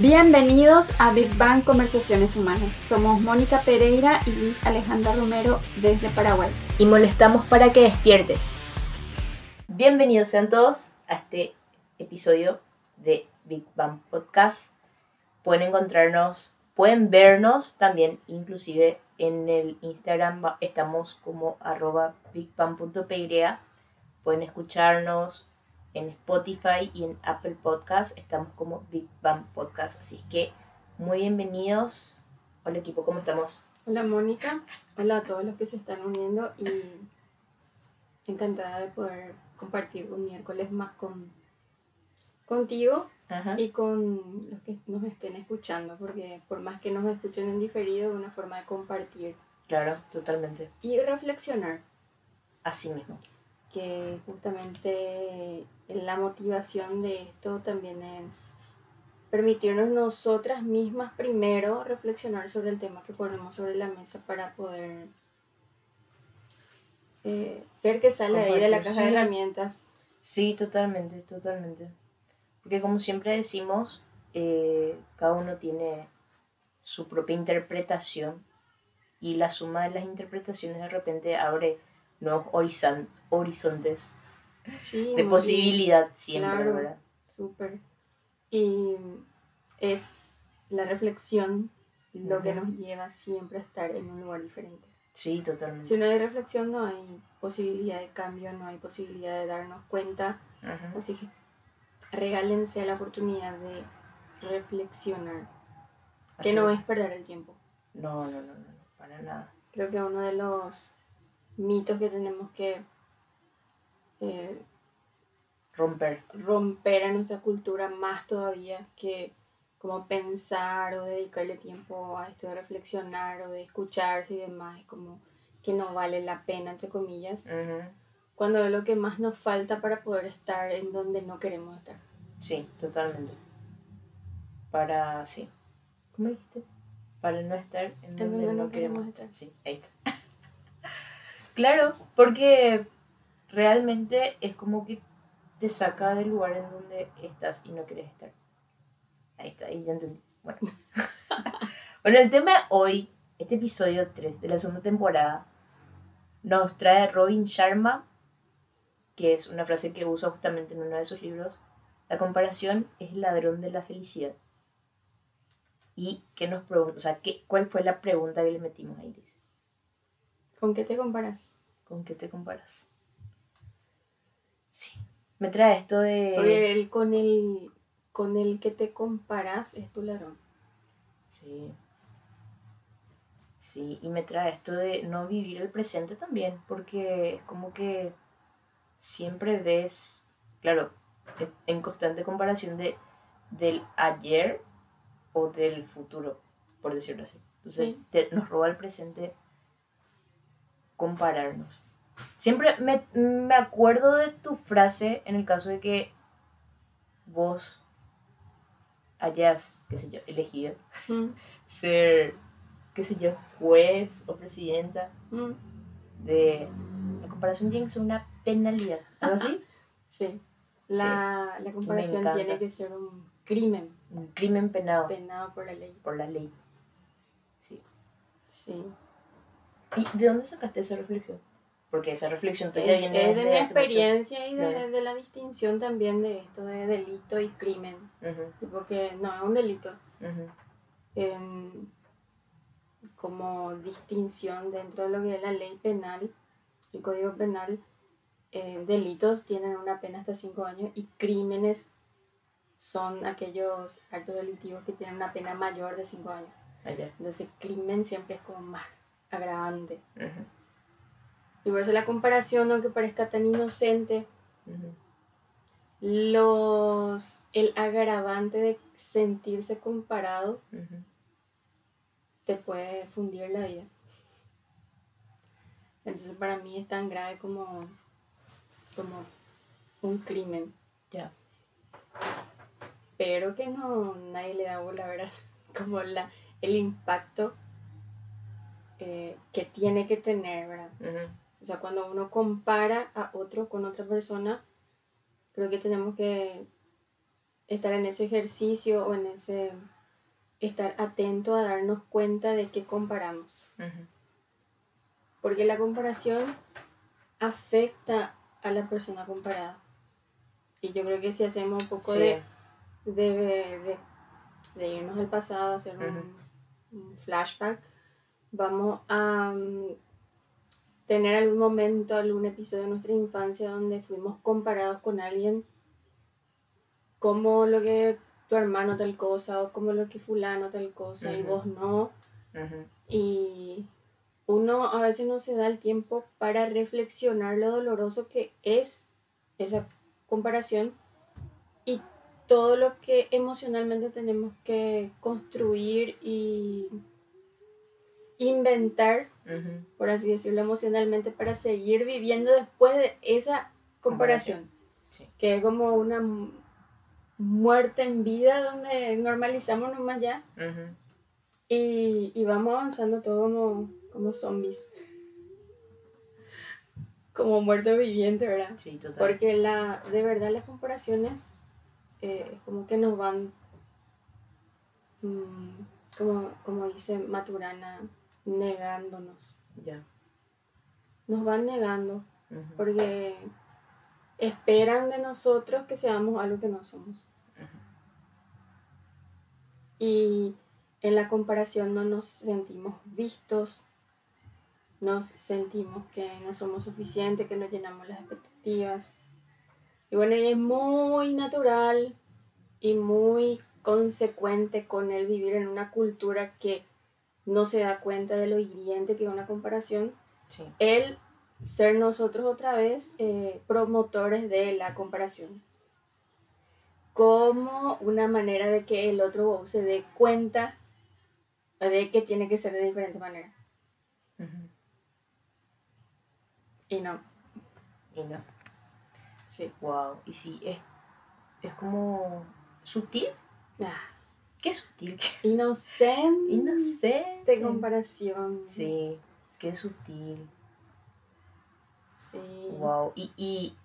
Bienvenidos a Big Bang Conversaciones Humanas. Somos Mónica Pereira y Luis Alejandra Romero desde Paraguay. Y molestamos para que despiertes. Bienvenidos sean todos a este episodio de Big Bang Podcast. Pueden encontrarnos, pueden vernos también, inclusive en el Instagram estamos como arroba. Pueden escucharnos en Spotify y en Apple Podcast estamos como Big Bang Podcast. Así que muy bienvenidos. Hola equipo, ¿cómo estamos? Hola Mónica, hola a todos los que se están uniendo y encantada de poder compartir un miércoles más con contigo y con los que nos estén escuchando, porque por más que nos escuchen en diferido, es una forma de compartir. Claro, totalmente. Y reflexionar. Así mismo. Que justamente la motivación de esto también es permitirnos nosotras mismas primero reflexionar sobre el tema que ponemos sobre la mesa para poder eh, ver qué sale ahí de la caja de herramientas. Sí, totalmente, totalmente. Porque como siempre decimos, eh, cada uno tiene su propia interpretación y la suma de las interpretaciones de repente abre nuevos horizontes de posibilidad siempre, ¿verdad? Súper. Y es la reflexión lo que nos lleva siempre a estar en un lugar diferente. Sí, totalmente. Si no hay reflexión, no hay posibilidad de cambio, no hay posibilidad de darnos cuenta. Así que regálense la oportunidad de reflexionar, que no es perder el tiempo. No, no, no, no, para nada. Creo que uno de los mitos que tenemos que eh, romper. Romper a nuestra cultura más todavía que como pensar o dedicarle tiempo a esto de reflexionar o de escucharse y demás, es como que no vale la pena, entre comillas, cuando es lo que más nos falta para poder estar en donde no queremos estar. Sí, totalmente. Para, sí. ¿Cómo dijiste? Para no estar en donde, no, queremos estar. Sí, ahí está. claro, porque realmente es como que te saca del lugar en donde estás y no quieres estar. Ahí está, ahí ya entendí. Bueno. bueno, el tema de hoy, este episodio 3 de la segunda temporada, nos trae Robin Sharma, que es una frase que usa justamente en uno de sus libros. La comparación es el ladrón de la felicidad. ¿Y qué nos pregunta? O sea, ¿qué, ¿cuál fue la pregunta que le metimos a Iris? ¿Con qué te comparas? ¿Con qué te comparas? Sí. Me trae esto de. Porque con el, con el que te comparas es tu ladrón. Sí. Sí, y me trae esto de no vivir el presente también, porque es como que siempre ves, claro, en constante comparación de, del ayer o del futuro, por decirlo así. Entonces nos roba el presente compararnos. Siempre me, me, acuerdo de tu frase en el caso de que vos hayas, qué sé yo, elegido mm. ser, qué sé yo, juez o presidenta mm. de... La comparación tiene que ser una penalidad, ¿algo así? sí. La, la comparación tiene que ser un crimen. Un crimen penado. Penado por la ley. Por la ley. Sí. Sí. ¿Y de dónde sacaste esa reflexión? Porque esa reflexión tuya viene es de, mi experiencia y de, de, la distinción también de esto de delito y crimen. Porque no es un delito. como distinción dentro de lo que es la ley penal, el código penal, eh, delitos tienen una pena hasta 5 años y crímenes son aquellos actos delictivos que tienen una pena mayor de 5 años. Ah, Entonces, crimen siempre es como más agravante. Y por eso la comparación, aunque parezca tan inocente, los, el agravante de sentirse comparado te puede fundir la vida. Entonces para mí es tan grave como, como un crimen. Ya. Pero que no, nadie le da bola, ¿verdad? Como la, el impacto eh, que tiene que tener, ¿verdad? O sea, cuando uno compara a otro con otra persona, creo que tenemos que estar en ese ejercicio o en ese estar atento a darnos cuenta de qué comparamos. Porque la comparación afecta a la persona comparada. Y yo creo que si hacemos un poco de, de, de, irnos al pasado, hacer un, flashback, vamos a tener algún momento, algún episodio de nuestra infancia donde fuimos comparados con alguien como lo que tu hermano tal cosa o como lo que fulano tal cosa y vos no. Y uno a veces no se da el tiempo para reflexionar lo doloroso que es esa comparación y todo lo que emocionalmente tenemos que construir y inventar, por así decirlo, emocionalmente para seguir viviendo después de esa comparación. Que es como una muerte en vida donde normalizamos nomás ya. y, y, vamos avanzando todo como, como zombies como muerto viviente, ¿verdad? Sí, total. Porque la, de verdad las comparaciones eh, como que nos van, mm, como, como dice Maturana, negándonos. Ya. Nos van negando porque esperan de nosotros que seamos algo que no somos. Y en la comparación no nos sentimos vistos, nos sentimos que no somos suficientes, que no llenamos las expectativas. Y bueno, y es muy natural y muy consecuente con el vivir en una cultura que no se da cuenta de lo hiriente que es una comparación. El ser nosotros otra vez eh, promotores de la comparación. Como una manera de que el otro se dé cuenta de que tiene que ser de diferente manera. Y no. Y no. Sí. Wow. Y sí, es, es como sutil. Ah. Qué sutil. Inocente. Inocente. De comparación. Sí, qué sutil. Sí. Wow. Y, y,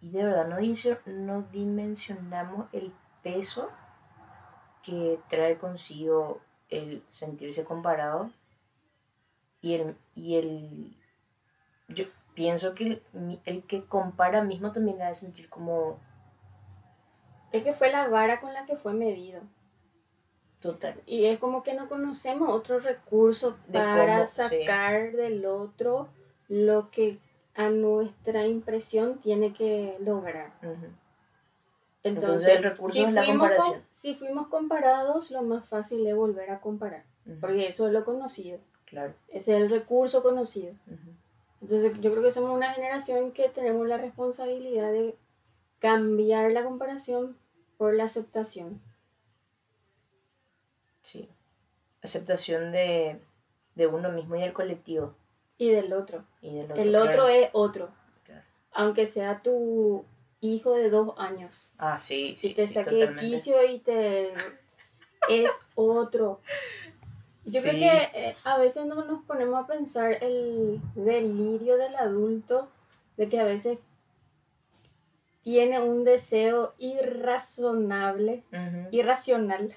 y de verdad no, no dimensionamos el peso que trae consigo el sentirse comparado y el, y el yo pienso que el, que compara mismo también ha de sentir como... Es que fue la vara con la que fue medido. Total. Y es como que no conocemos otro recurso para sacar del otro lo que a nuestra impresión tiene que lograr. Entonces, el recurso si es la comparación. si fuimos comparados, lo más fácil es volver a comparar, porque eso es lo conocido. Claro. Ese es el recurso conocido. Entonces yo creo que somos una generación que tenemos la responsabilidad de cambiar la comparación por la aceptación. Sí. Aceptación de, uno mismo y del colectivo. Y del otro. El otro es otro. Aunque sea tu hijo de dos años. Ah, sí, sí. Si te saque quicio y te... es otro. Yo creo que eh, a veces no nos ponemos a pensar el delirio del adulto de que a veces tiene un deseo irrazonable, irracional,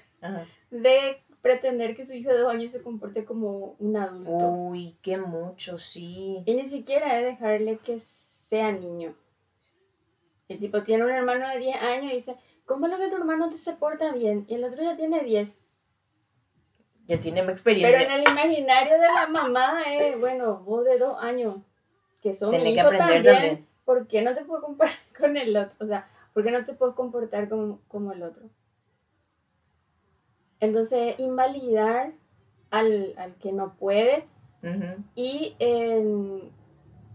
de pretender que su hijo de dos años se comporte como un adulto. Uy, qué mucho, sí. Y ni siquiera es dejarle que sea niño. El tipo tiene un hermano de 10 años y dice, ¿cómo es lo que tu hermano te se porta bien? Y el otro ya tiene 10 ya tiene experiencia. Pero en el imaginario de la mamá es, bueno, vos de dos años, que son Tenés que aprender también, ¿por qué no te puedo comparar con el otro? O sea, ¿por qué no te puedo comportar como, como el otro? Entonces, invalidar al, que no puede y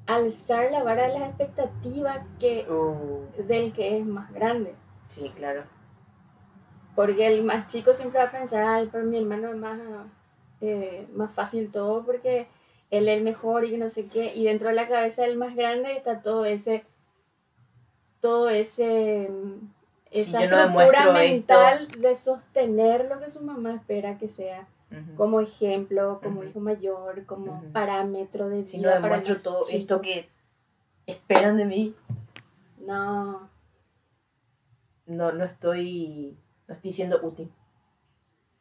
alzar la vara de las expectativas que, uh. del que es más grande. Sí, claro. Porque el más chico siempre va a pensar, ay, pero mi hermano es más, eh, más fácil todo porque él es el mejor y no sé qué. Y dentro de la cabeza del más grande está todo ese, todo ese, esa estructura mental de sostener lo que su mamá espera que sea. Como ejemplo, como hijo mayor, como parámetro de vida. Si no demuestro todo esto que esperan de mí. No, no, no estoy, no estoy siendo útil.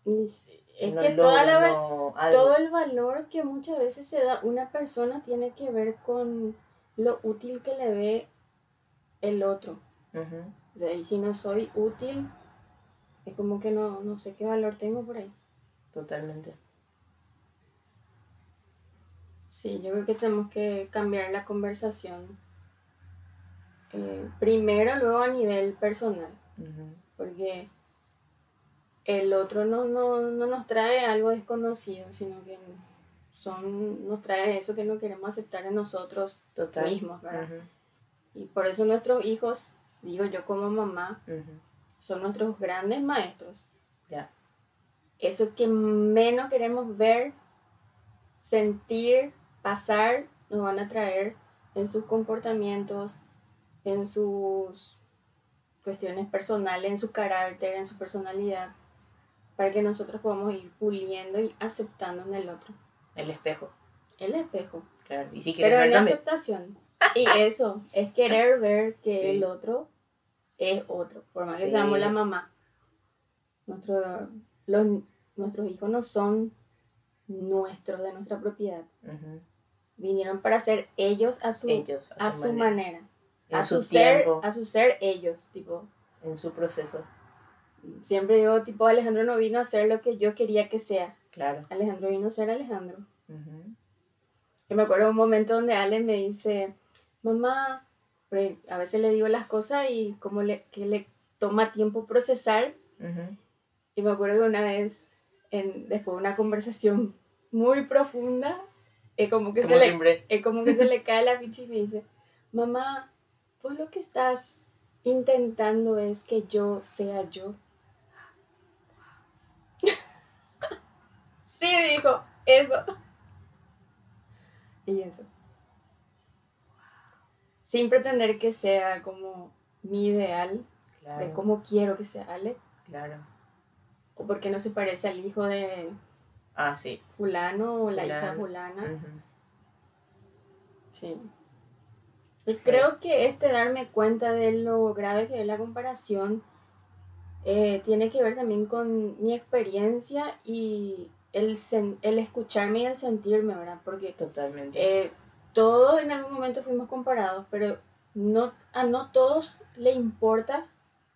Es que todo el valor que muchas veces se da una persona tiene que ver con lo útil que le ve el otro. O sea, y si no soy útil, es como que no, no sé qué valor tengo por ahí. Totalmente. Sí, yo creo que tenemos que cambiar la conversación. Eh, primero, luego a nivel personal. Porque el otro no, no, nos trae algo desconocido, sino que son, nos trae eso que no queremos aceptar en nosotros mismos, ¿verdad? Y por eso nuestros hijos, digo yo como mamá, son nuestros grandes maestros. Ya. Eso que menos queremos ver, sentir, pasar, nos van a traer en sus comportamientos, en sus cuestiones personales, en su carácter, en su personalidad, para que nosotros podamos ir puliendo y aceptando en el otro. El espejo. El espejo. Claro, y si Pero en la aceptación. Y eso, es querer ver que el otro es otro, por más que seamos la mamá. Nuestro, los, nuestros hijos no son nuestros, de nuestra propiedad. Vinieron para ser ellos a su, a su, manera. a su, ser, a su ser ellos, tipo. En su proceso. Siempre digo, tipo, Alejandro no vino a ser lo que yo quería que sea. Claro. Alejandro vino a ser Alejandro. Yo me acuerdo un momento donde Ale me dice, mamá, a veces le digo las cosas y como le, que le toma tiempo procesar. Y me acuerdo que una vez, en, después de una conversación muy profunda, es como que, se, le, es como que se le cae la ficha y me dice, mamá, pues lo que estás intentando es que yo sea yo. sí, me dijo, eso. Y eso sin pretender que sea como mi ideal de cómo quiero que sea Ale. Claro. O porque no se parece al hijo de ah, sí. fulano o la hija fulana. Sí. Y creo que este darme cuenta de lo grave que es la comparación eh, tiene que ver también con mi experiencia y el, el escucharme y el sentirme, ¿verdad? Porque Totalmente. Eh, todos en algún momento fuimos comparados, pero no, a no todos le importa,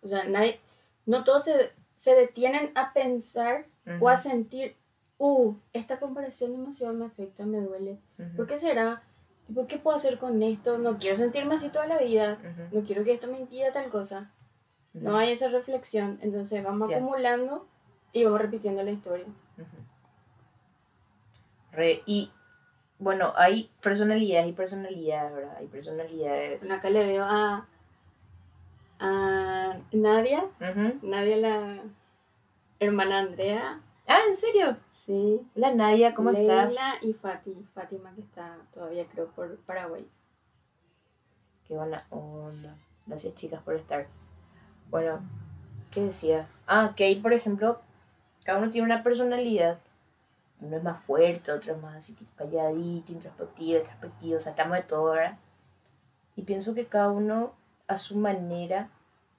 o sea, nadie, no todos se, detienen a pensar o a sentir, uh, esta comparación demasiado me afecta, me duele. ¿Por qué será? ¿Por ¿Qué puedo hacer con esto? No quiero sentirme así toda la vida, no quiero que esto me impida tal cosa. No hay esa reflexión, entonces vamos acumulando y vamos repitiendo la historia. Re, y bueno, hay personalidades y personalidades, ¿verdad? Hay personalidades. Bueno, acá le veo a, a Nadia, Nadia la hermana Andrea. Ah, ¿en serio? Sí. Hola Nadia, ¿cómo estás? Y Fati, Fátima que está todavía creo por Paraguay. Qué buena onda. Gracias chicas por estar. Bueno, ¿qué decía? Ah, que por ejemplo, cada uno tiene una personalidad uno es más fuerte, otro es más así tipo calladito, introspectivo, introspectivo, sacamos de todo, ¿verdad? Y pienso que cada uno a su manera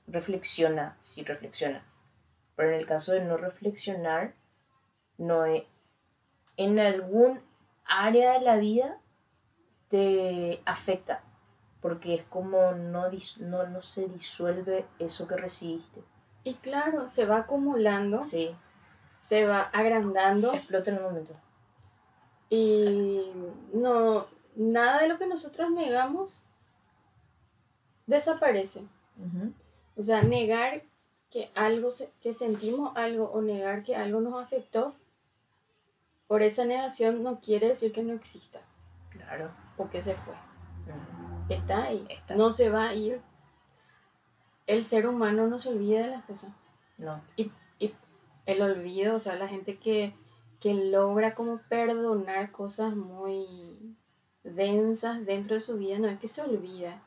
reflexiona, si reflexiona. Pero en el caso de no reflexionar, no es, en algún área de la vida te afecta, porque es como no, no, no se disuelve eso que recibiste. Y claro, se va acumulando. Sí se va agrandando. Explota en un momento. Y no, nada de lo que nosotros negamos desaparece. O sea, negar que algo, que sentimos algo o negar que algo nos afectó, por esa negación no quiere decir que no exista. Claro. O que se fue. Está ahí. No se va a ir. El ser humano no se olvida de las cosas. No. Y el olvido, o sea, la gente que, logra como perdonar cosas muy densas dentro de su vida, no es que se olvida,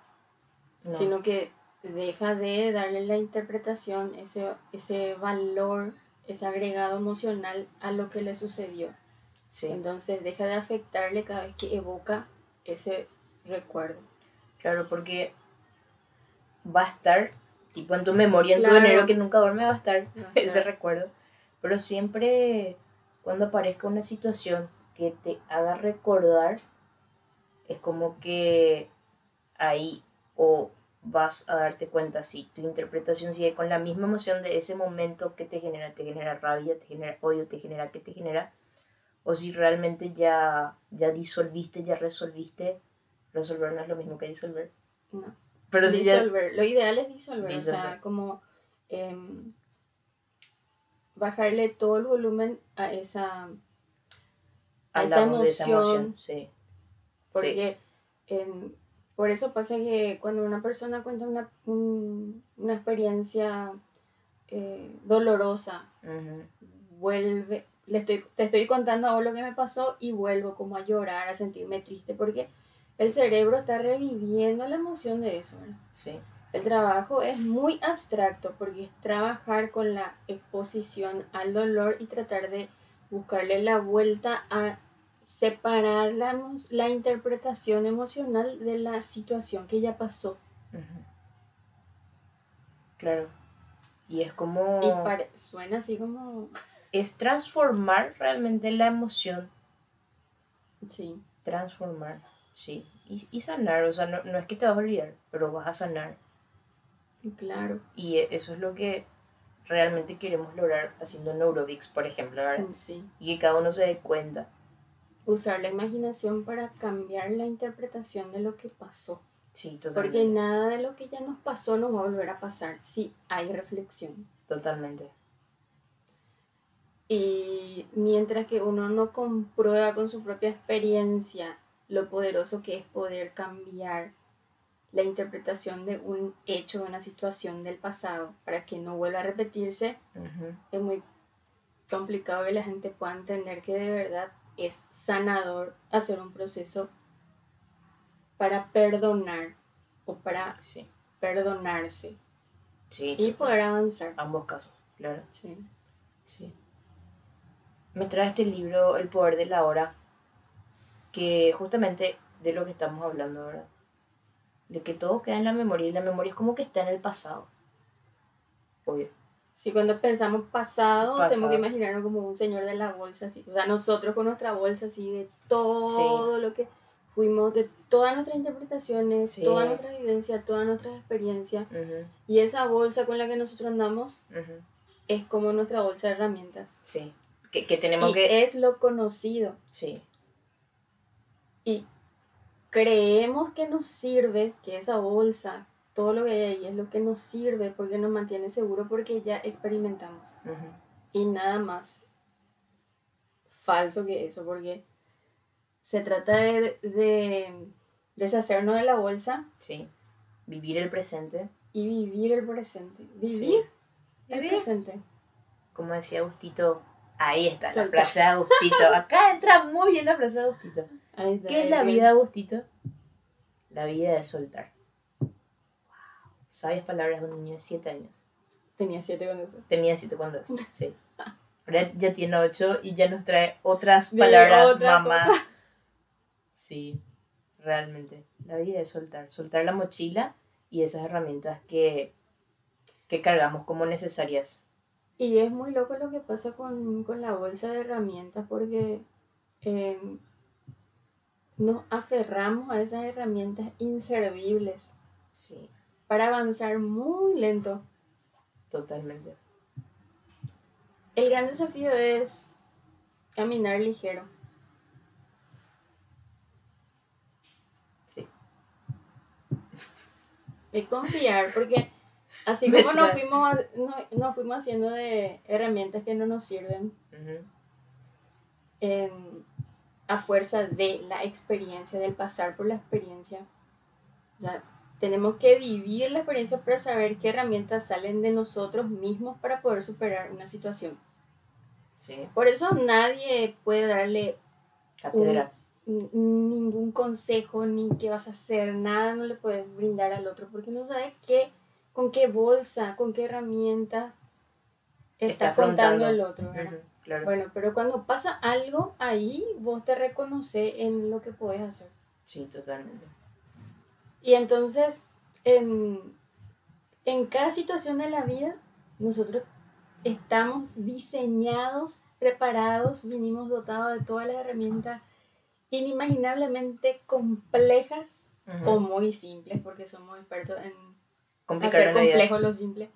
sino que deja de darle la interpretación, ese, ese valor, ese agregado emocional a lo que le sucedió. Entonces deja de afectarle cada vez que evoca ese recuerdo. Claro, porque va a estar tipo en tu memoria, en tu enero que nunca duerme va a estar ese recuerdo. Pero siempre cuando aparezca una situación que te haga recordar, es como que ahí o vas a darte cuenta si tu interpretación sigue con la misma emoción de ese momento que te genera, te genera rabia, te genera odio, te genera que te genera, o si realmente ya, ya disolviste, ya resolviste, resolver no es lo mismo que disolver. No. Pero disolver, lo ideal es disolver, o sea, como em, bajarle todo el volumen a esa, a esa emoción. sí. Porque em, por eso pasa que cuando una persona cuenta una, una experiencia eh, dolorosa, vuelve, le estoy, te estoy contando ahora lo que me pasó y vuelvo como a llorar, a sentirme triste, porque el cerebro está reviviendo la emoción de eso. Sí. El trabajo es muy abstracto porque es trabajar con la exposición al dolor y tratar de buscarle la vuelta a separar la, la interpretación emocional de la situación que ya pasó. Claro. Y es como... Y suena así como... Es transformar realmente la emoción. Sí. Transformar, sí. Y, y sanar, o sea, no, no, es que te vas a olvidar, pero vas a sanar. Claro. Y e, eso es lo que realmente queremos lograr haciendo Neurobics, por ejemplo, ¿verdad? Sí. Y que cada uno se dé cuenta usar la imaginación para cambiar la interpretación de lo que pasó. Sí, totalmente. Porque nada de lo que ya nos pasó nos va a volver a pasar si hay reflexión. Totalmente. Y mientras que uno no comprueba con su propia experiencia lo poderoso que es poder cambiar la interpretación de un hecho, de una situación del pasado, para que no vuelva a repetirse, es muy complicado que la gente pueda entender que de verdad es sanador hacer un proceso para perdonar o para perdonarse y poder avanzar. Ambos casos, claro. Sí. Sí. Me trae este libro, El poder de la hora, que justamente de lo que estamos hablando ahora, de que todo queda en la memoria y la memoria es como que está en el pasado. Obvio. Sí, cuando pensamos pasado, tenemos que imaginarnos como un señor de la bolsa, así. O sea, nosotros con nuestra bolsa, así, de todo lo que fuimos, de todas nuestras interpretaciones, toda nuestra vivencia, todas nuestras experiencias. Y esa bolsa con la que nosotros andamos es como nuestra bolsa de herramientas. Sí. Que, que tenemos y que. Es lo conocido. Sí. Y creemos que nos sirve que esa bolsa todo lo que hay ahí es lo que nos sirve porque nos mantiene seguros porque ya experimentamos. Y nada más falso que eso, porque se trata de, de deshacernos de la bolsa. Sí. Vivir el presente. Y vivir el presente. Vivir el presente. Como decía Agustito, ahí está la frase de Agustito. Acá entra muy bien la frase de Agustito. ¿Qué es la vida, Agustito? La vida es soltar. Sabias palabras de un niño de 7 años. Tenía 7 cuando eso. Tenía 7 cuando eso, sí. Ahora ya tiene 8 y ya nos trae otras palabras, mamá. Sí, realmente. La vida es soltar. Soltar la mochila y esas herramientas que, que cargamos como necesarias. Y es muy loco lo que pasa con, con la bolsa de herramientas porque eh, nos aferramos a esas herramientas inservibles. Sí para avanzar muy lento. Totalmente. El gran desafío es caminar ligero. Sí. Y confiar, porque así como nos fuimos, no, fuimos haciendo de herramientas que no nos sirven, a fuerza de la experiencia, del pasar por la experiencia. O sea, tenemos que vivir la experiencia para saber qué herramientas salen de nosotros mismos para poder superar una situación. Por eso nadie puede darle ningún consejo ni qué vas a hacer, nada no le puedes brindar al otro porque no sabe qué, con qué bolsa, con qué herramienta está, afrontando el otro. Bueno, pero cuando pasa algo ahí, vos te reconoces en lo que puedes hacer. Sí, totalmente. Y entonces, en cada situación de la vida, nosotros estamos diseñados, preparados, vinimos dotados de todas las herramientas inimaginablemente complejas o muy simples, porque somos expertos en hacer complejo lo simple.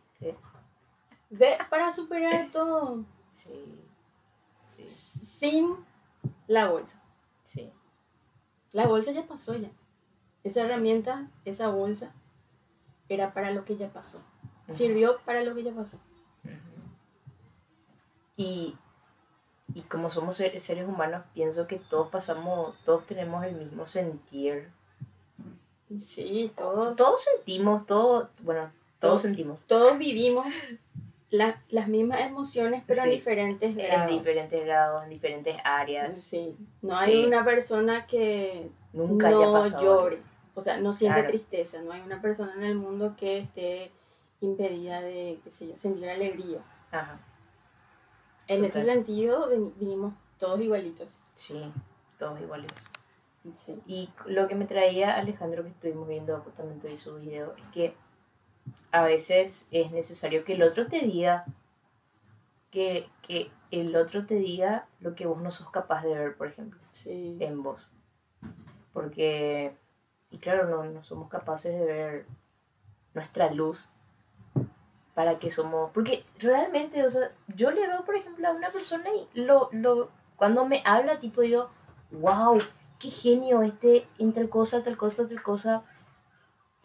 para superar todo. Sí. Sin la bolsa. Sí. La bolsa ya pasó ya. Esa herramienta, esa bolsa, era para lo que ya pasó. Sirvió para lo que ya pasó. Y, y como somos seres humanos, pienso que todos pasamos, todos tenemos el mismo sentir. Sí, todos. Todos sentimos, todos, bueno, todos, sentimos. Todos vivimos las mismas emociones, pero en diferentes grados. En diferentes grados, en diferentes áreas. Sí. No hay una persona que nunca no llore. O sea, no siente tristeza. No hay una persona en el mundo que esté impedida de, qué sé yo, sentir alegría. Ajá. En ese sentido, vinimos todos igualitos. Sí, todos igualitos. Sí. Y lo que me traía Alejandro, que estuvimos viendo justamente hoy su video, es que a veces es necesario que el otro te diga, que, que el otro te diga lo que vos no sos capaz de ver, por ejemplo, sí. en vos. Porque, y claro, no, no somos capaces de ver nuestra luz para que somos, porque realmente, o sea, yo le veo, por ejemplo, a una persona y lo, lo, cuando me habla, tipo, digo, wow, qué genio este en tal cosa, tal cosa, tal cosa,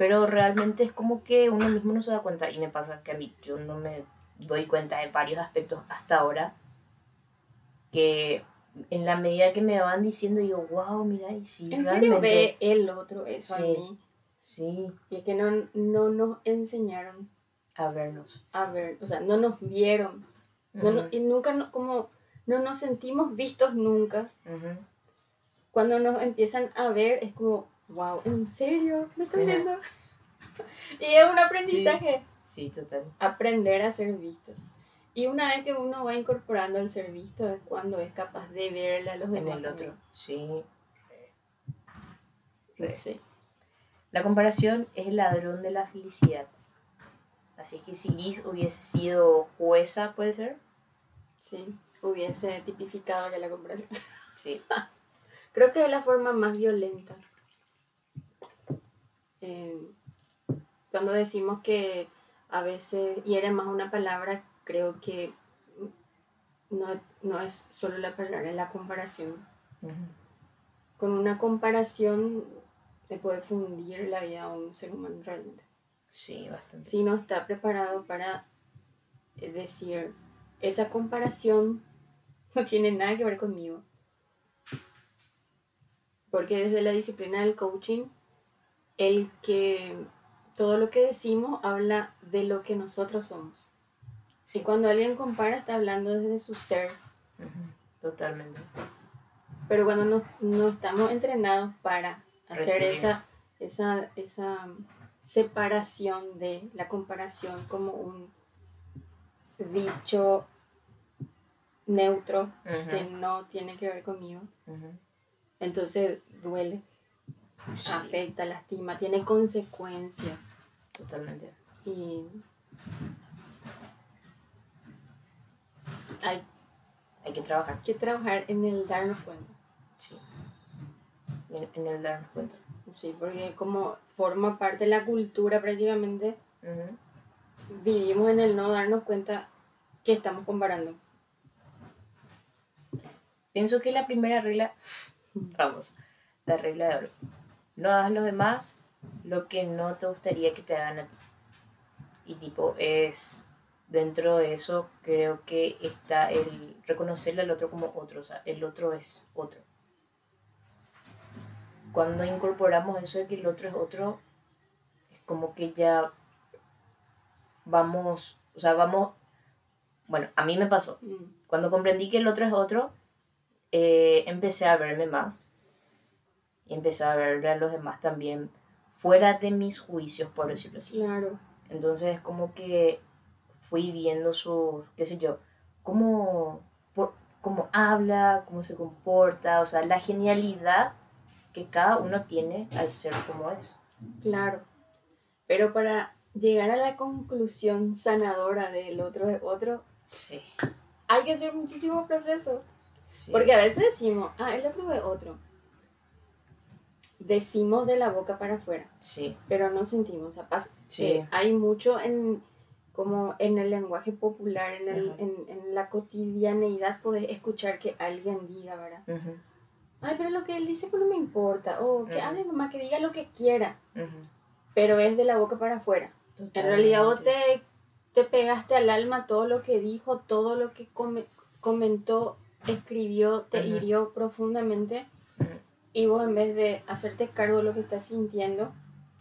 pero realmente es como que uno mismo no se da cuenta y me pasa que a mí yo no me doy cuenta de varios aspectos hasta ahora que en la medida que me van diciendo digo wow mira y sí en serio ve el otro eso a mí sí. Y es que no, no nos enseñaron a vernos. a ver o sea no nos vieron. Y nunca como no nos sentimos vistos nunca. Cuando nos empiezan a ver es como wow, ¿en serio? ¿Me están viendo? y es un aprendizaje. Sí. total. Aprender a ser vistos. Y una vez que uno va incorporando el ser visto es cuando es capaz de verle a los demás. En el otro, sí. Sí. La comparación es el ladrón de la felicidad. Así que si Liz hubiese sido jueza, ¿puede ser? Sí, hubiese tipificado ya la comparación. Sí. Creo que es la forma más violenta eh, cuando decimos que a veces hiere más una palabra, creo que no, es solo la palabra, es la comparación. Con una comparación se puede fundir la vida de un ser humano realmente. Sí, bastante. Si no está preparado para eh, decir, esa comparación no tiene nada que ver conmigo. Porque desde la disciplina del coaching el que todo lo que decimos habla de lo que nosotros somos. Y cuando alguien compara está hablando desde su ser. Totalmente. Pero cuando no, estamos entrenados para hacer esa, esa, esa separación de la comparación como un dicho neutro que no tiene que ver conmigo, entonces duele afecta, lastima, tiene consecuencias. Totalmente. Y hay, hay que trabajar. que trabajar en el darnos cuenta. Sí. En, el darnos cuenta. Sí, porque como forma parte de la cultura prácticamente, vivimos en el no darnos cuenta que estamos comparando. Pienso que la primera regla, vamos, la regla de oro no hagas a los demás lo que no te gustaría que te hagan a ti. Y tipo, es dentro de eso creo que está el reconocerle al otro como otro, o sea, el otro es otro. Cuando incorporamos eso de que el otro es otro, es como que ya vamos, o sea, vamos, bueno, a mí me pasó. Mm. Cuando comprendí que el otro es otro, eh, empecé a verme más, empecé a ver a los demás también fuera de mis juicios, por decirlo así. Claro. Entonces es como que fui viendo su, qué sé yo, cómo, por, cómo habla, cómo se comporta, o sea, la genialidad que cada uno tiene al ser como es. Claro. Pero para llegar a la conclusión sanadora del otro es otro, sí. hay que hacer muchísimo proceso. Porque a veces decimos, ah, el otro es otro. Decimos de la boca para afuera. Sí. Pero no sentimos. a paso. Sí. hay mucho en como en el lenguaje popular, en, el, en, en, la cotidianeidad, puedes escuchar que alguien diga, ¿verdad? Ay, pero lo que él dice pues no me importa. O que hable nomás, que diga lo que quiera. Pero es de la boca para afuera. En realidad vos te, te, pegaste al alma todo lo que dijo, todo lo que comentó, escribió, te hirió profundamente. Y vos en vez de hacerte cargo de lo que estás sintiendo,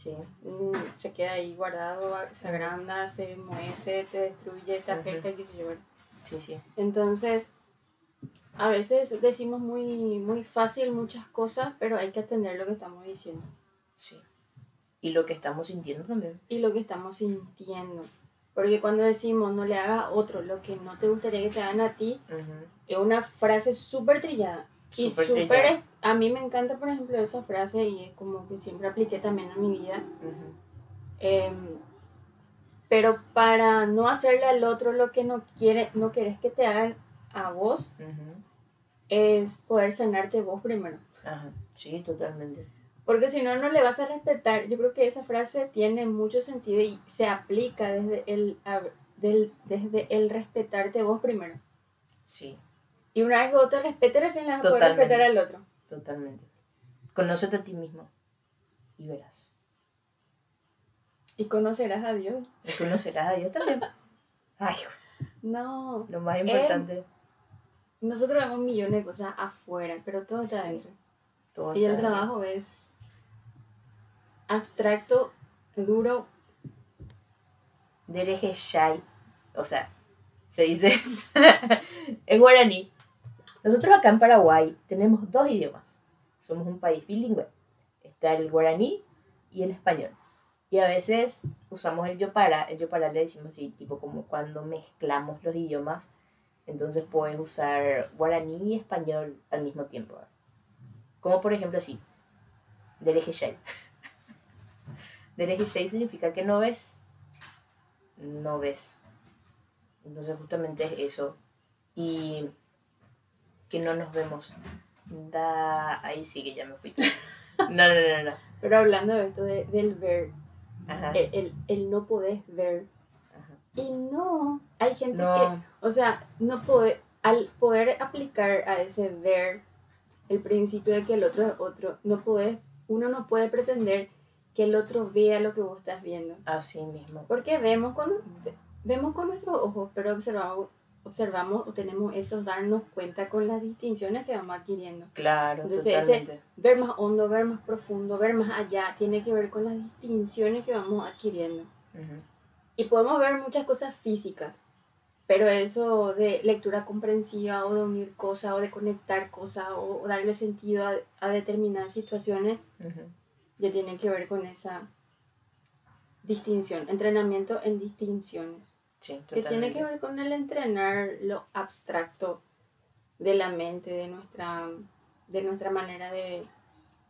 Sí. Mm, se queda ahí guardado, se agranda, se muece, te destruye, te afecta y qué sé yo. Sí, sí. Entonces, a veces decimos muy, muy fácil muchas cosas, pero hay que atender lo que estamos diciendo. Sí. Y lo que estamos sintiendo también. Y lo que estamos sintiendo. Porque cuando decimos no le hagas a otro lo que no te gustaría que te hagan a ti, es una frase súper trillada. Y súper, a mí me encanta, por ejemplo, esa frase y es como que siempre apliqué también en mi vida. Em, pero para no hacerle al otro lo que no quiere, no quieres que te hagan a vos, es poder sanarte vos primero. Ajá, sí, totalmente. Porque si no, no le vas a respetar. Yo creo que esa frase tiene mucho sentido y se aplica desde el, del, desde el respetarte vos primero. Sí, y una vez que vos te respetes, recién la vas a respetar al otro. Totalmente. Conócete a ti mismo y verás. Y conocerás a Dios. Y conocerás a Dios también. Ay, no. Lo más importante. nosotros vemos millones de cosas afuera, pero todo está adentro. y el trabajo es abstracto, duro. Dereje Shai. O sea, se dice en guaraní. Nosotros acá en Paraguay tenemos dos idiomas. Somos un país bilingüe. Está el guaraní y el español. Y a veces usamos el yo para. El yo para le decimos así, tipo como cuando mezclamos los idiomas. Entonces puedes usar guaraní y español al mismo tiempo. Como por ejemplo así. Dereje Shay. Dereje Shay significa que no ves. No ves. Entonces justamente es eso. Y que no nos vemos. Da... Ahí sí que ya me fui. No, no, no, no. Pero hablando de esto del ver, El, el, no podés ver. Y no, hay gente que, o sea, no puede, al poder aplicar a ese ver el principio de que el otro es otro, no puedes, uno no puede pretender que el otro vea lo que vos estás viendo. Así mismo. Porque vemos con, vemos con nuestros ojos, pero observamos observamos o tenemos esos darnos cuenta con las distinciones que vamos adquiriendo. Claro, Entonces, Ese ver más hondo, ver más profundo, ver más allá, tiene que ver con las distinciones que vamos adquiriendo. Y podemos ver muchas cosas físicas, pero eso de lectura comprensiva o de unir cosas o de conectar cosas o, darle sentido a, a determinadas situaciones, ya tiene que ver con esa distinción, entrenamiento en distinciones que tiene que ver con el entrenar lo abstracto de la mente, de nuestra, de nuestra manera de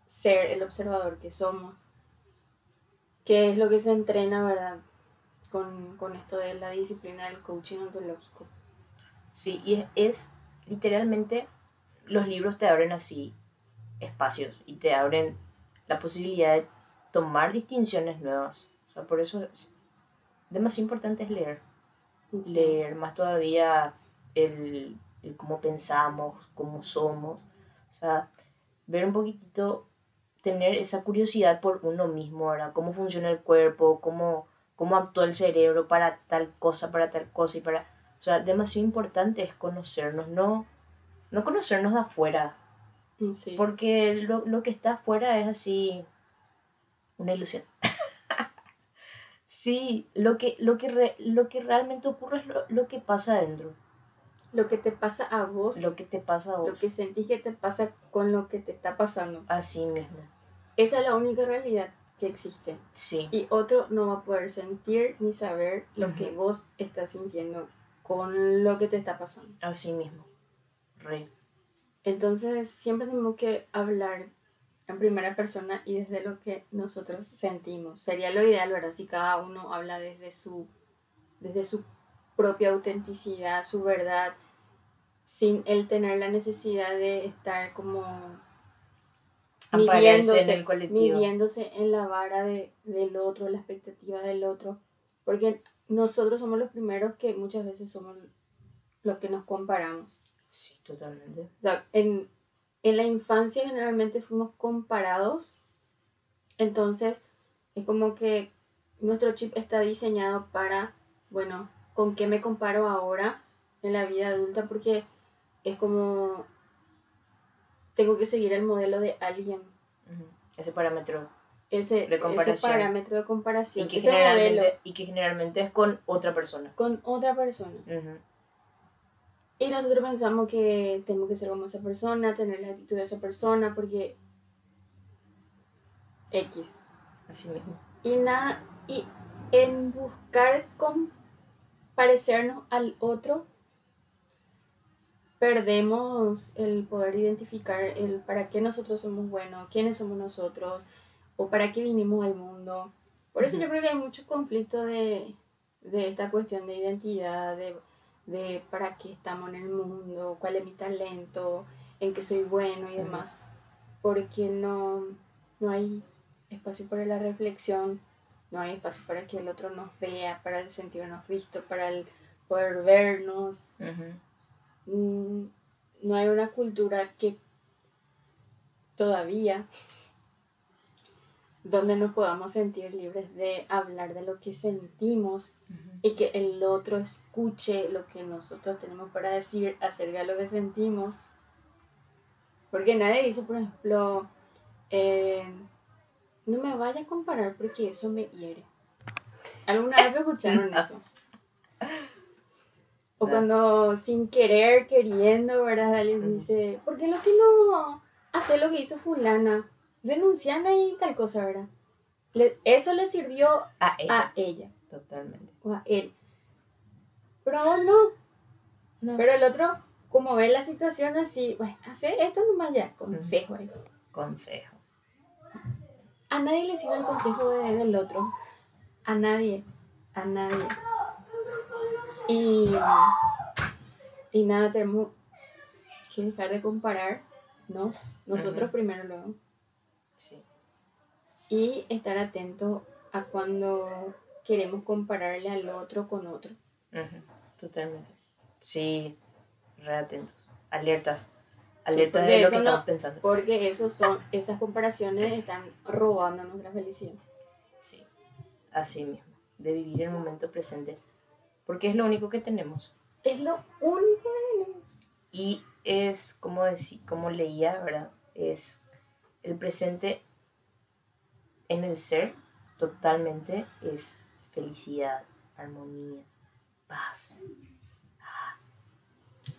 ser el observador que somos, que es lo que se entrena, ¿verdad? Con, esto de la disciplina del coaching ontológico. Sí, y es, literalmente, los libros te abren así espacios y te abren la posibilidad de tomar distinciones nuevas. O sea, por eso demasiado importante es leer leer más todavía el, cómo pensamos, cómo somos, o sea, ver un poquitito, tener esa curiosidad por uno mismo, ¿verdad? Cómo funciona el cuerpo, cómo, cómo actúa el cerebro para tal cosa, para tal cosa y para... O sea, demasiado importante es conocernos, no, no conocernos de afuera. Porque lo, lo que está afuera es así una ilusión. Sí, lo que, lo que, lo que realmente ocurre es lo, que pasa adentro. Lo que te pasa a vos. Lo que te pasa a vos. Lo que sentís que te pasa con lo que te está pasando. Así mismo. Esa es la única realidad que existe. Sí. Y otro no va a poder sentir ni saber lo que vos estás sintiendo con lo que te está pasando. Así mismo. Rey. Entonces, siempre tenemos que hablar en primera persona y desde lo que nosotros sentimos. Sería lo ideal, ¿verdad? Si cada uno habla desde su, desde su propia autenticidad, su verdad, sin él tener la necesidad de estar como midiéndose en, el colectivo. midiéndose en la vara de, del otro, la expectativa del otro. Porque nosotros somos los primeros que muchas veces somos los que nos comparamos. Sí, totalmente. O sea, en, en la infancia generalmente fuimos comparados. Entonces, es como que nuestro chip está diseñado para, bueno, ¿con qué me comparo ahora en la vida adulta? Porque es como, tengo que seguir el modelo de alguien. Ese parámetro ese, de comparación. Ese parámetro de comparación. Y que, generalmente, y que generalmente es con otra persona. Con otra persona. Y nosotros pensamos que tenemos que ser como esa persona, tener la actitud de esa persona, porque X. Así mismo. Y nada, y en buscar parecernos al otro, perdemos el poder identificar el para qué nosotros somos buenos, quiénes somos nosotros, o para qué vinimos al mundo. Por eso yo creo que hay mucho conflicto de, de esta cuestión de identidad, de de para qué estamos en el mundo, cuál es mi talento, en qué soy bueno y demás, porque no, no hay espacio para la reflexión, no hay espacio para que el otro nos vea, para el sentirnos visto, para el poder vernos. Mm, no hay una cultura que todavía donde nos podamos sentir libres de hablar de lo que sentimos y que el otro escuche lo que nosotros tenemos para decir acerca de lo que sentimos. Porque nadie dice, por ejemplo, eh, no me vaya a comparar porque eso me hiere. ¿Alguna vez me escucharon eso? O cuando sin querer, queriendo, ¿verdad? Alguien dice, ¿por qué lo que no hace lo que hizo fulana? Renuncian y tal cosa, ¿verdad? eso le sirvió a ella. Totalmente. O a él. Pero a vos no. Pero el otro, como ve la situación así, bueno, hace esto nomás ya, consejo ahí. Consejo. A nadie le sirve el consejo del otro. A nadie. A nadie. Y, y nada, tenemos que dejar de compararnos. Nosotros primero luego. Y estar atento a cuando queremos compararle al otro con otro. Totalmente. Sí, re atentos. Alertas. Alertas de lo que estamos pensando. Porque esos son, esas comparaciones están robando nuestra felicidad. Sí, así mismo. De vivir el momento presente. Porque es lo único que tenemos. Es lo único que tenemos. Y es, como, decía, como leía, ¿verdad? Es el presente en el ser totalmente es felicidad, armonía, paz.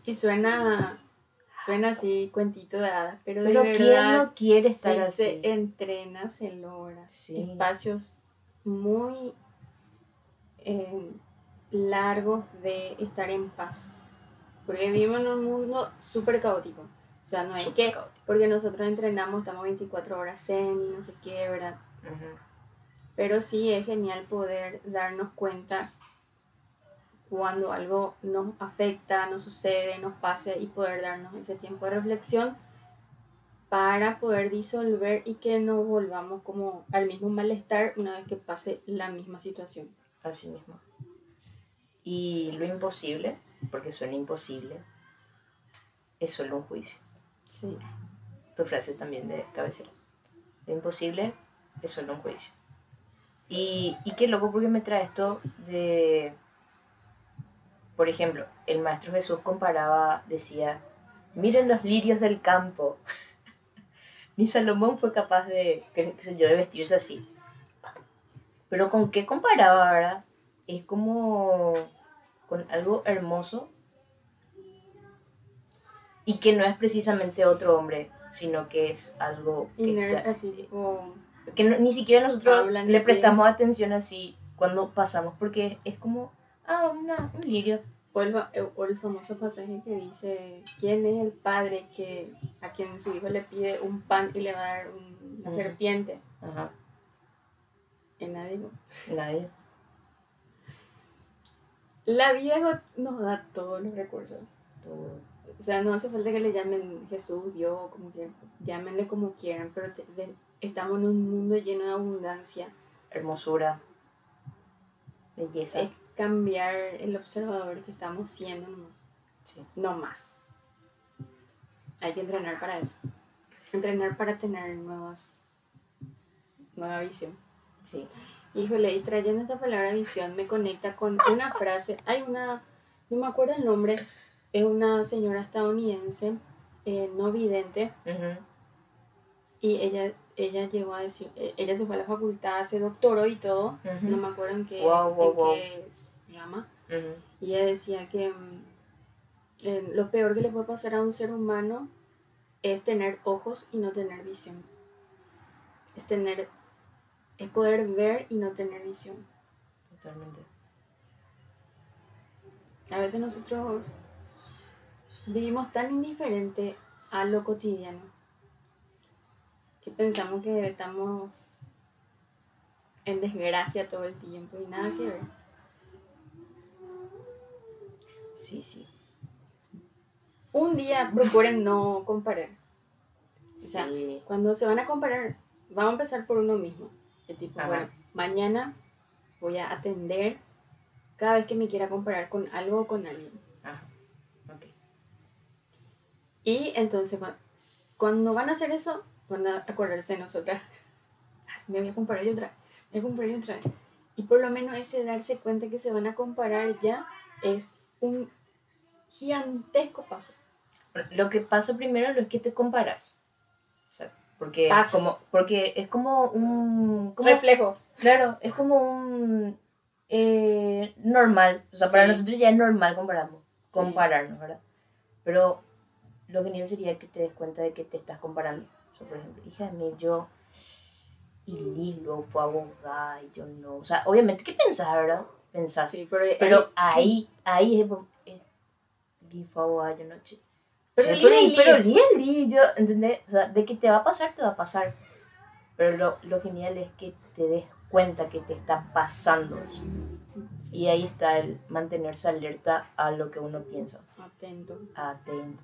Y suena, suena así cuentito de hadas, pero, de verdad, no quiere estar si así? se entrena, se logra. Espacios muy eh, largos de estar en paz. Porque vivimos en un mundo súper caótico. O sea, no es que porque nosotros entrenamos, estamos 24 horas en y no sé Pero sí es genial poder darnos cuenta cuando algo nos afecta, nos sucede, nos pase y poder darnos ese tiempo de reflexión para poder disolver y que no volvamos como al mismo malestar una vez que pase la misma situación. Así mismo. Y lo imposible, porque suena imposible, es solo un juicio. Sí. Tu frase también de cabecera. Lo imposible es solo un juicio. Y, y qué loco porque me trae esto de, por ejemplo, el Maestro Jesús comparaba, decía, miren los lirios del campo. Ni Salomón fue capaz de, qué sé yo, de vestirse así. Pero con qué comparaba, ahora Es como con algo hermoso y que no es precisamente otro hombre, sino que es algo que así, que ni siquiera nosotros le prestamos atención así cuando pasamos, porque es como, ah, una, un lirio. O el, o el, famoso pasaje que dice, ¿quién es el padre que a quien su hijo le pide un pan y le va a dar un la serpiente. Ajá. En nadie. Nadie. La vida nos da todos los recursos. Todo. O sea, no hace falta que le llamen Jesús, Dios, como quieran. Llámenle como quieran, pero estamos en un mundo lleno de abundancia. Hermosura. Belleza. Es cambiar el observador que estamos siendo Sí. No más. Hay que entrenar para eso. Entrenar para tener nuevas, nueva visión. Sí. Híjole, y trayendo esta palabra visión me conecta con una frase. Hay una, no me acuerdo el nombre, es una señora estadounidense, eh, no vidente, y ella, ella llegó a decir, eh, ella se fue a la facultad, se doctoró y todo, no me acuerdo en qué, se llama, y ella decía que mm, eh, lo peor que le puede pasar a un ser humano es tener ojos y no tener visión. Es tener es poder ver y no tener visión. Totalmente. A veces nosotros vivimos tan indiferente a lo cotidiano que pensamos que estamos en desgracia todo el tiempo y nada que ver. Sí, sí. Un día procuren no comparar. O sea, cuando se van a comparar, vamos a empezar por uno mismo tipo, bueno, mañana voy a atender cada vez que me quiera comparar con algo o con alguien. Ajá. Y entonces, cuando van a hacer eso, van a acordarse de nosotras. Me voy a comparar yo otra me voy a comparar yo otra vez. Y por lo menos ese darse cuenta que se van a comparar ya es un gigantesco paso. Lo que pasa primero es que te comparas. O sea, porque, como, porque es como un... Reflejo. Claro, es como un... Eh, normal. O sea, para nosotros ya es normal compararnos, compararnos, ¿verdad? Pero lo genial sería que te des cuenta de que te estás comparando. Sea, por ejemplo, hija de mí, yo... Y Lilo fue abogada y yo no. O sea, obviamente, ¿qué pensás, verdad? Pensás. Sí, pero, pero ahí, ahí, es... Lilo fue abogada, yo no... Pero, pero, yo, ¿entendés? O sea, de que te va a pasar, te va a pasar. Pero lo, lo genial es que te des cuenta que te está pasando Y ahí está el mantenerse alerta a lo que uno piensa. Atento. Atento.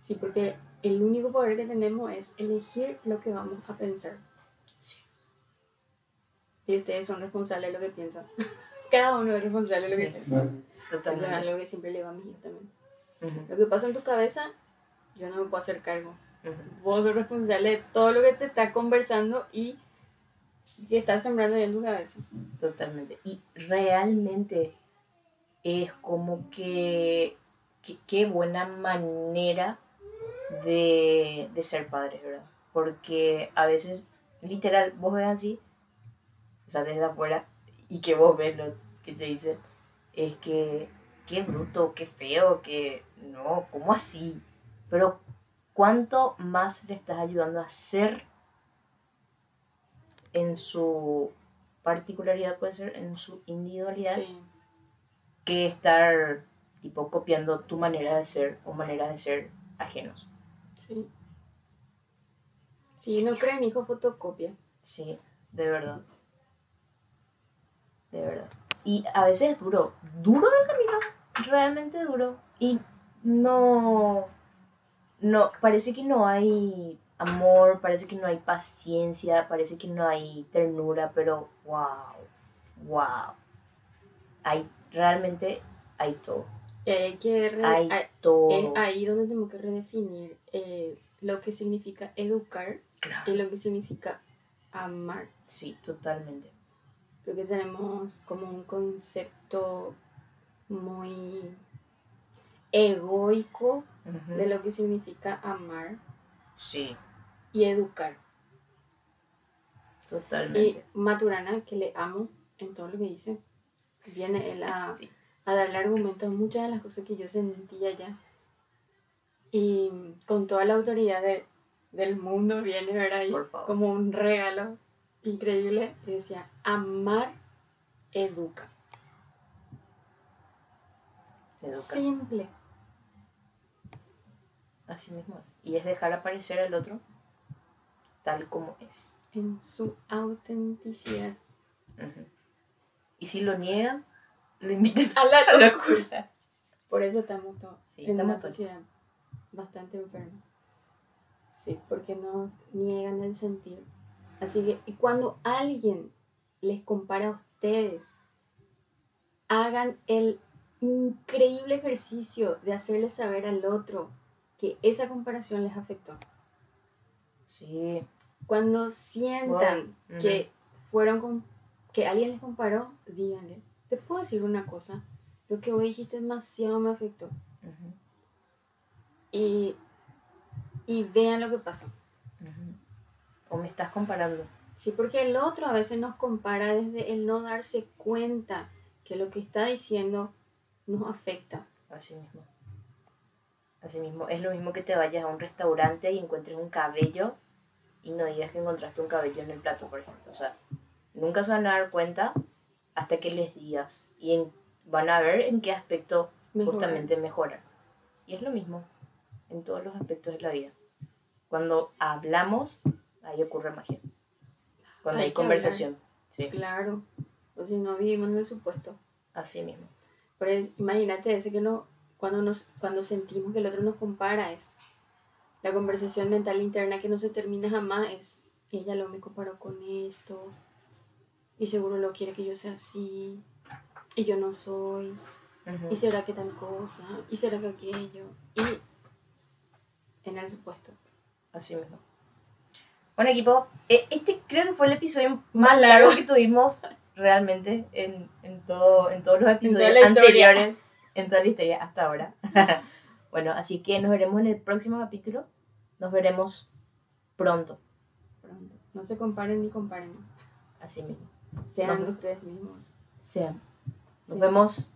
Sí, porque el único poder que tenemos es elegir lo que vamos a pensar. Sí. Y ustedes son responsables de lo que piensan. Cada uno es responsable de lo que piensa. Totalmente. Eso es algo que siempre le va a hijos también. Lo que pasa en tu cabeza, yo no me puedo hacer cargo. Vos sos responsable de todo lo que te está conversando y que estás sembrando en tu cabeza. Totalmente. Y realmente es como que qué buena manera de, de, ser padres, ¿verdad? Porque a veces, literal, vos ves así, o sea, desde afuera, y que vos ves lo que te dicen, es que qué bruto, qué feo, que no, ¿cómo así? Pero ¿cuánto más le estás ayudando a ser en su particularidad, puede ser, en su individualidad, que estar tipo copiando tu manera de ser o manera de ser ajenos? Sí. Sí, no creen hijo fotocopia. Sí, de verdad. De verdad. Y a veces es duro, duro el camino, realmente duro. Y no, no, parece que no hay amor, parece que no hay paciencia, parece que no hay ternura, pero wow, wow. Hay, realmente hay todo. Hay que hay, todo. Es ahí donde tenemos que redefinir eh, lo que significa educar y lo que significa amar. Sí, totalmente. Creo que tenemos como un concepto muy egoico de lo que significa amar. Sí. Y educar. Totalmente. Y Maturana, que le amo en todo lo que dice, viene él a, a darle argumento a muchas de las cosas que yo sentía ya. Y con toda la autoridad del mundo viene, ¿verdad? Y como un regalo increíble. Y decía, amar educa. educa. Simple. Así mismo es. Y es dejar aparecer al otro tal como es. En su autenticidad. Y si lo niegan, lo invitan a la locura. Por eso estamos todos en una sociedad bastante enferma. Sí, porque nos niegan el sentir. Así que, y cuando alguien les compara a ustedes, hagan el increíble ejercicio de hacerle saber al otro que esa comparación les afectó. Sí. Cuando sientan que fueron con, que alguien les comparó, díganle, te puedo decir una cosa, lo que hoy dijiste demasiado me afectó. y, y, vean lo que pasó. O me estás comparando. Sí, porque el otro a veces nos compara desde el no darse cuenta que lo que está diciendo nos afecta. Así mismo. Así mismo. Es lo mismo que te vayas a un restaurante y encuentres un cabello y no digas que encontraste un cabello en el plato, por ejemplo. O sea, nunca se van a dar cuenta hasta que les digas. Y van a ver en qué aspecto justamente mejoran. Y es lo mismo en todos los aspectos de la vida. Cuando hablamos, ahí ocurre magia. Cuando hay, conversación. Sí. Claro. O si no vivimos en el supuesto. Así mismo. Pero imagínate ese que no, cuando, nos, cuando sentimos que el otro nos compara, es la conversación mental interna que no se termina jamás, es ella lo me comparó con esto, y seguro lo quiere que yo sea así, y yo no soy, y será que tal cosa, y será que aquello, y en el supuesto. Así mismo. Bueno, equipo, e, este creo que fue el episodio más largo que tuvimos realmente en, en, todo, en todos los episodios anteriores, en toda la historia hasta ahora. bueno, así que nos veremos en el próximo capítulo. Nos veremos pronto. Pronto. No se comparen ni comparen. Así mismo. Sean ustedes mismos. Sean. Nos vemos